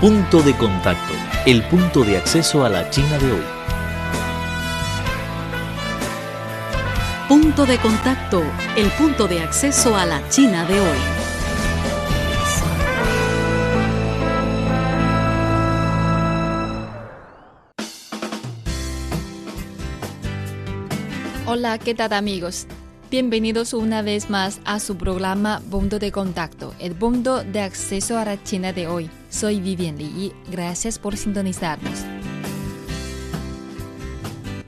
Punto de contacto, el punto de acceso a la China de hoy. Punto de contacto, el punto de acceso a la China de hoy. Hola, ¿qué tal amigos? Bienvenidos una vez más a su programa Punto de Contacto, el punto de acceso a la China de hoy. Soy Vivian Li y gracias por sintonizarnos.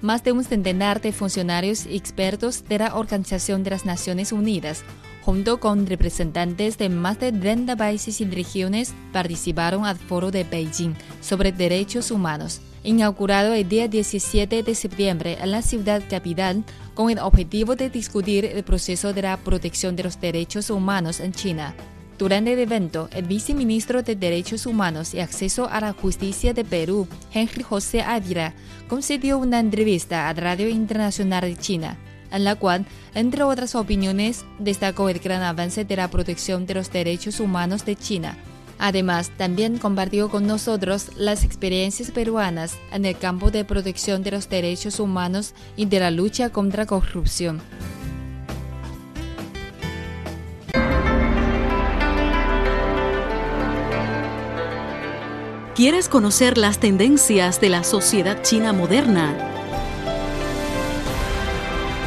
Más de un centenar de funcionarios y expertos de la Organización de las Naciones Unidas, junto con representantes de más de 30 países y regiones, participaron al Foro de Beijing sobre Derechos Humanos inaugurado el día 17 de septiembre en la ciudad capital con el objetivo de discutir el proceso de la protección de los derechos humanos en China. Durante el evento, el viceministro de Derechos Humanos y Acceso a la Justicia de Perú, Henry José Ávila, concedió una entrevista a Radio Internacional de China, en la cual, entre otras opiniones, destacó el gran avance de la protección de los derechos humanos de China Además, también compartió con nosotros las experiencias peruanas en el campo de protección de los derechos humanos y de la lucha contra corrupción. ¿Quieres conocer las tendencias de la sociedad china moderna?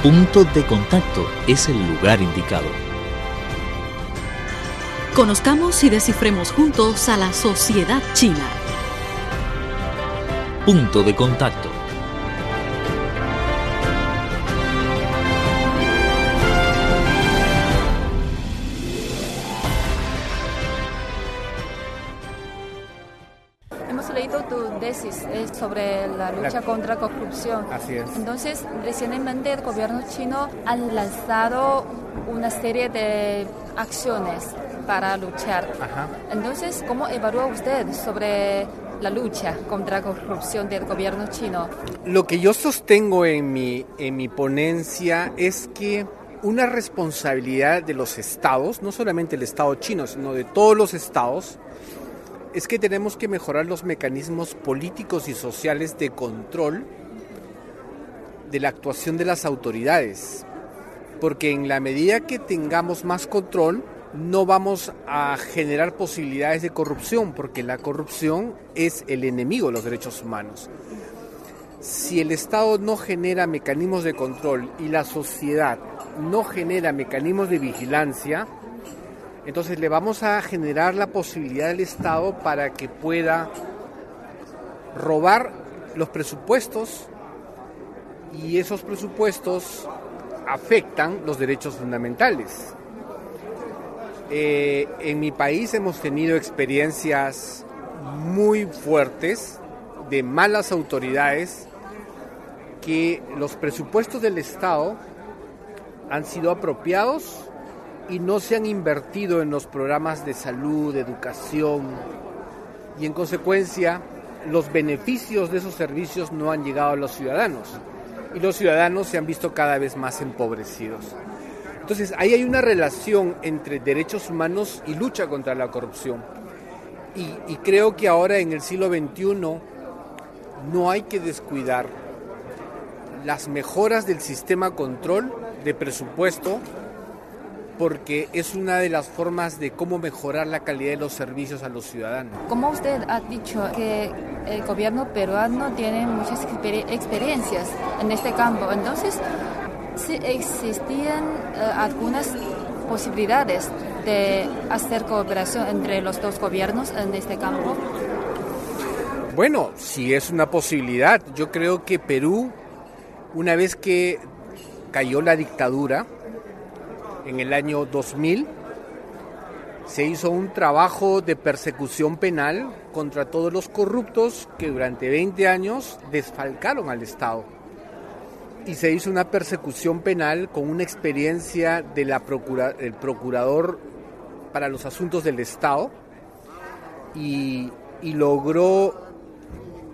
Punto de contacto es el lugar indicado Conozcamos y descifremos juntos a la sociedad china. Punto de contacto. Tesis sobre la lucha contra corrupción. Así es. Entonces, recientemente el gobierno chino ha lanzado una serie de acciones para luchar. Entonces, ¿cómo evalúa usted sobre la lucha contra la corrupción del gobierno chino? Lo que yo sostengo en mi, en mi ponencia es que una responsabilidad de los estados, no solamente el estado chino, sino de todos los estados, es que tenemos que mejorar los mecanismos políticos y sociales de control de la actuación de las autoridades. Porque en la medida que tengamos más control, no vamos a generar posibilidades de corrupción, porque la corrupción es el enemigo de los derechos humanos. Si el Estado no genera mecanismos de control y la sociedad no genera mecanismos de vigilancia, entonces le vamos a generar la posibilidad del Estado para que pueda robar los presupuestos y esos presupuestos afectan los derechos fundamentales. Eh, en mi país hemos tenido experiencias muy fuertes de malas autoridades que los presupuestos del Estado han sido apropiados y no se han invertido en los programas de salud, de educación y en consecuencia los beneficios de esos servicios no han llegado a los ciudadanos y los ciudadanos se han visto cada vez más empobrecidos. Entonces, ahí hay una relación entre derechos humanos y lucha contra la corrupción. Y, creo que ahora en el siglo XXI no hay que descuidar las mejoras del sistema control de presupuesto porque es una de las formas de cómo mejorar la calidad de los servicios a los ciudadanos. Como usted ha dicho que el gobierno peruano tiene muchas experiencias en este campo, entonces sí existían eh, algunas posibilidades de hacer cooperación entre los dos gobiernos en este campo? Bueno, sí es una posibilidad. Yo creo que Perú, una vez que cayó la dictadura en el año 2000, se hizo un trabajo de persecución penal contra todos los corruptos que durante 20 años desfalcaron al Estado y se hizo una persecución penal con una experiencia del procurador para los asuntos del Estado y, logró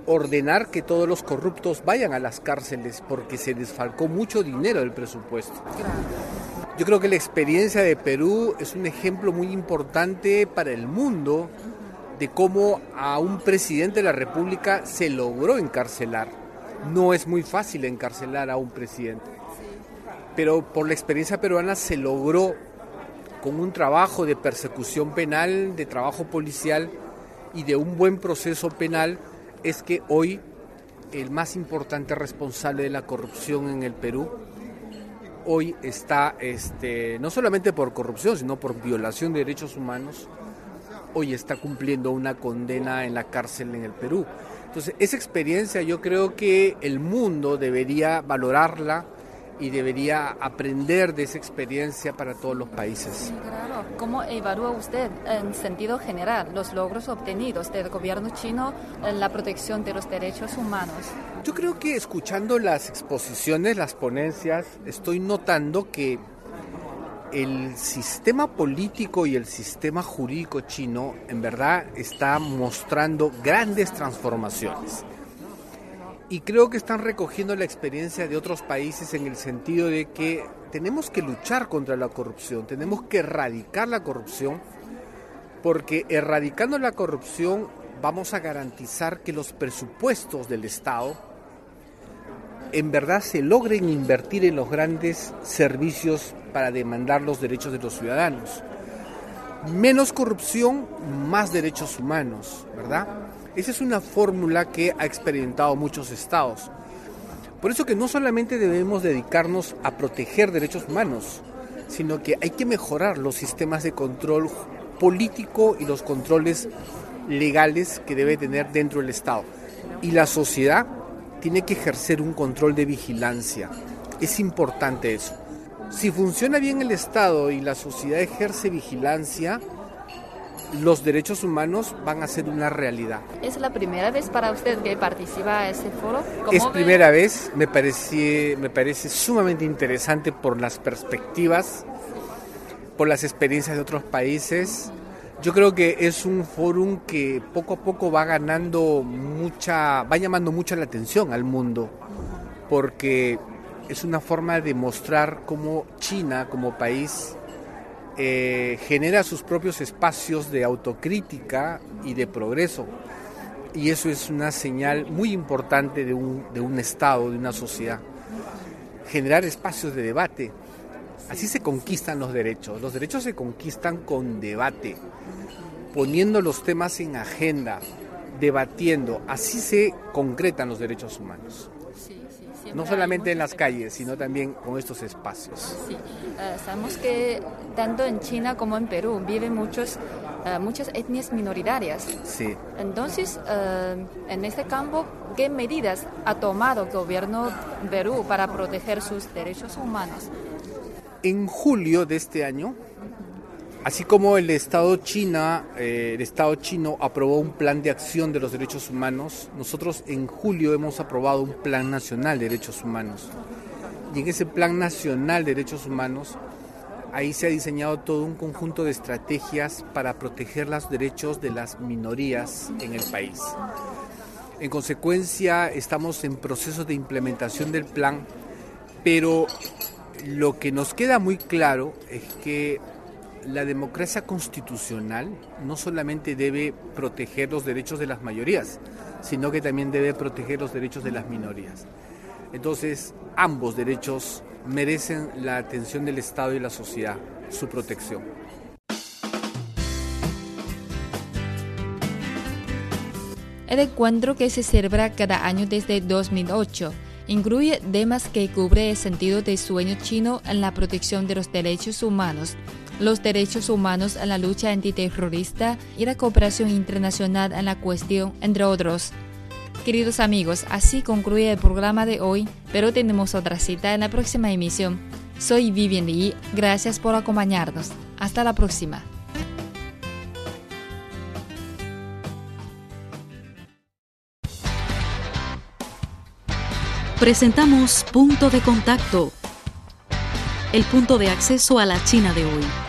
ordenar que todos los corruptos vayan a las cárceles porque se desfalcó mucho dinero del presupuesto. Yo creo que la experiencia de Perú es un ejemplo muy importante para el mundo de cómo a un presidente de la República se logró encarcelar. No es muy fácil encarcelar a un presidente, pero por la experiencia peruana se logró con un trabajo de persecución penal, de trabajo policial y de un buen proceso penal, es que hoy el más importante responsable de la corrupción en el Perú hoy está, este, no solamente por corrupción, sino por violación de derechos humanos, hoy está cumpliendo una condena en la cárcel en el Perú. Entonces, esa experiencia yo creo que el mundo debería valorarla y debería aprender de esa experiencia para todos los países. claro. ¿Cómo evalúa usted en sentido general los logros obtenidos del gobierno chino en la protección de los derechos humanos? Yo creo que escuchando las exposiciones, las ponencias, estoy notando que el sistema político y el sistema jurídico chino en verdad está mostrando grandes transformaciones y creo que están recogiendo la experiencia de otros países en el sentido de que tenemos que luchar contra la corrupción, tenemos que erradicar la corrupción, porque erradicando la corrupción vamos a garantizar que los presupuestos del Estado en verdad se logren invertir en los grandes servicios para demandar los derechos de los ciudadanos. Menos corrupción, más derechos humanos, ¿verdad? Esa es una fórmula que ha experimentado muchos estados. Por eso que no solamente debemos dedicarnos a proteger derechos humanos, sino que hay que mejorar los sistemas de control político y los controles legales que debe tener dentro del Estado. Y la sociedad tiene que ejercer un control de vigilancia. Es importante eso. Si funciona bien el Estado y la sociedad ejerce vigilancia, los derechos humanos van a ser una realidad. ¿Es la primera vez para usted que participa en ese foro? Es primera vez, me parece, me parece sumamente interesante por las perspectivas, por las experiencias de otros países. Yo creo que es un foro que poco a poco va ganando mucha, va llamando mucho la atención al mundo, porque es una forma de mostrar cómo China como país eh, genera sus propios espacios de autocrítica y de progreso. Y eso es una señal muy importante de un, de un Estado, de una sociedad. Generar espacios de debate. Así se conquistan los derechos. Los derechos se conquistan con debate, poniendo los temas en agenda, debatiendo. Así se concretan los derechos humanos no solamente en las calles, sino también con estos espacios. Sí, eh, sabemos que tanto en China como en Perú viven muchos, eh, muchas etnias minoritarias. Sí. Entonces, eh, en este campo, ¿qué medidas ha tomado el gobierno Perú para proteger sus derechos humanos? En julio de este año, Así como el Estado China, eh, el Estado chino aprobó un plan de acción de los derechos humanos, nosotros en julio hemos aprobado un plan nacional de derechos humanos. Y en ese plan nacional de derechos humanos, ahí se ha diseñado todo un conjunto de estrategias para proteger los derechos de las minorías en el país. En consecuencia, estamos en proceso de implementación del plan, pero lo que nos queda muy claro es que la democracia constitucional no solamente debe proteger los derechos de las mayorías, sino que también debe proteger los derechos de las minorías. Entonces, ambos derechos merecen la atención del Estado y la sociedad, su protección. El encuentro que se celebra cada año desde 2008 incluye temas que cubre el sentido del sueño chino en la protección de los derechos humanos, los derechos humanos en la lucha antiterrorista y la cooperación internacional en la cuestión, entre otros. Queridos amigos, así concluye el programa de hoy, pero tenemos otra cita en la próxima emisión. Soy Vivian Lee, gracias por acompañarnos. Hasta la próxima. Presentamos Punto de Contacto, el punto de acceso a la China de hoy.